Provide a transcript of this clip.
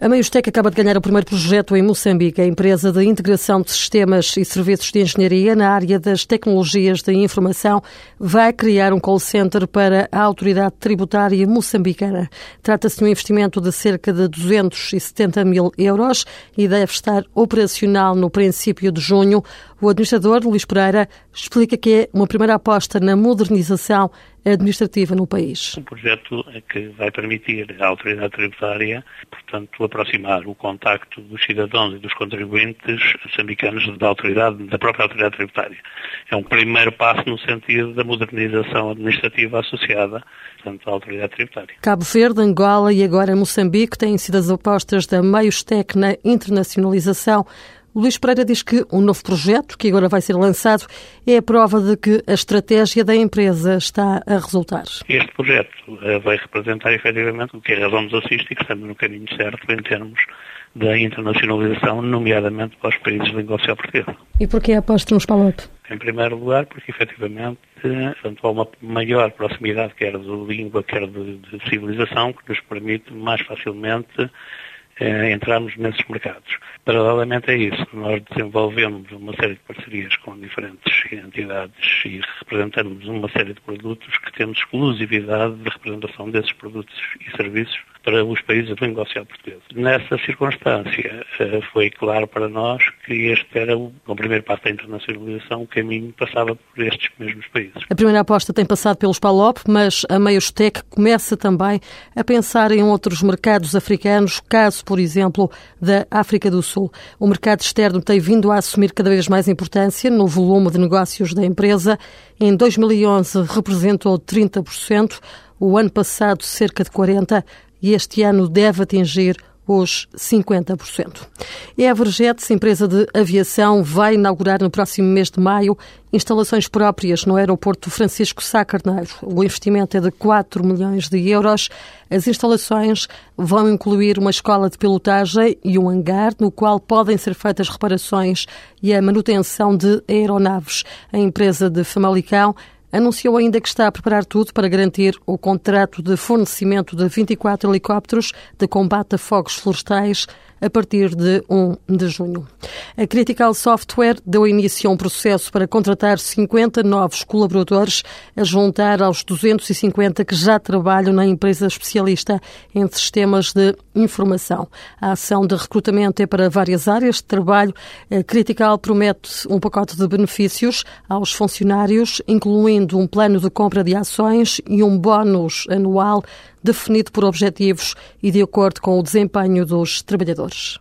A Meiostec acaba de ganhar o primeiro projeto em Moçambique, a empresa de integração de sistemas e serviços de engenharia na área das tecnologias de informação vai criar um call center para a autoridade tributária moçambicana. Trata-se de um investimento de cerca de 270 mil euros e deve estar operacional no princípio de junho. O administrador, Luís Pereira, explica que é uma primeira aposta na modernização administrativa no país. Um projeto que vai permitir à autoridade tributária, portanto, aproximar o contacto dos cidadãos e dos contribuintes moçambicanos da autoridade, da própria autoridade tributária. É um primeiro passo no sentido da modernização administrativa associada, portanto, à autoridade tributária. Cabo Verde, Angola e agora Moçambique têm sido as apostas da Meiostec na internacionalização Luís Pereira diz que o um novo projeto, que agora vai ser lançado, é a prova de que a estratégia da empresa está a resultar. Este projeto eh, vai representar efetivamente o que a razão nos assiste e que estamos no caminho certo em termos da internacionalização, nomeadamente para os países de língua oficial portuguesa. E porquê a aposta nos PALOP? Em primeiro lugar, porque efetivamente portanto, há uma maior proximidade, quer de língua, quer de, de civilização, que nos permite mais facilmente eh, entrarmos nesses mercados. Paralelamente a isso, nós desenvolvemos uma série de parcerias com diferentes entidades e representamos uma série de produtos que temos exclusividade de representação desses produtos e serviços para os países de língua oficial. Nessa circunstância, eh, foi claro para nós que este era o primeiro passo da internacionalização, o caminho passava por estes mesmos países. A primeira aposta tem passado pelos PALOP, mas a Meiostec começa também a pensar em outros mercados africanos, caso, por exemplo, da África do Sul. O mercado externo tem vindo a assumir cada vez mais importância no volume de negócios da empresa. Em 2011 representou 30%, o ano passado cerca de 40% e este ano deve atingir os 50%. A Everjets, empresa de aviação, vai inaugurar no próximo mês de maio instalações próprias no aeroporto Francisco Sá Carneiro. O investimento é de 4 milhões de euros. As instalações vão incluir uma escola de pilotagem e um hangar no qual podem ser feitas reparações e a manutenção de aeronaves. A empresa de Famalicão anunciou ainda que está a preparar tudo para garantir o contrato de fornecimento de 24 helicópteros de combate a fogos florestais a partir de 1 de junho. A Critical Software deu início a um processo para contratar 50 novos colaboradores, a juntar aos 250 que já trabalham na empresa especialista em sistemas de informação. A ação de recrutamento é para várias áreas de trabalho. A Critical promete um pacote de benefícios aos funcionários, incluindo um plano de compra de ações e um bónus anual definido por objetivos e de acordo com o desempenho dos trabalhadores.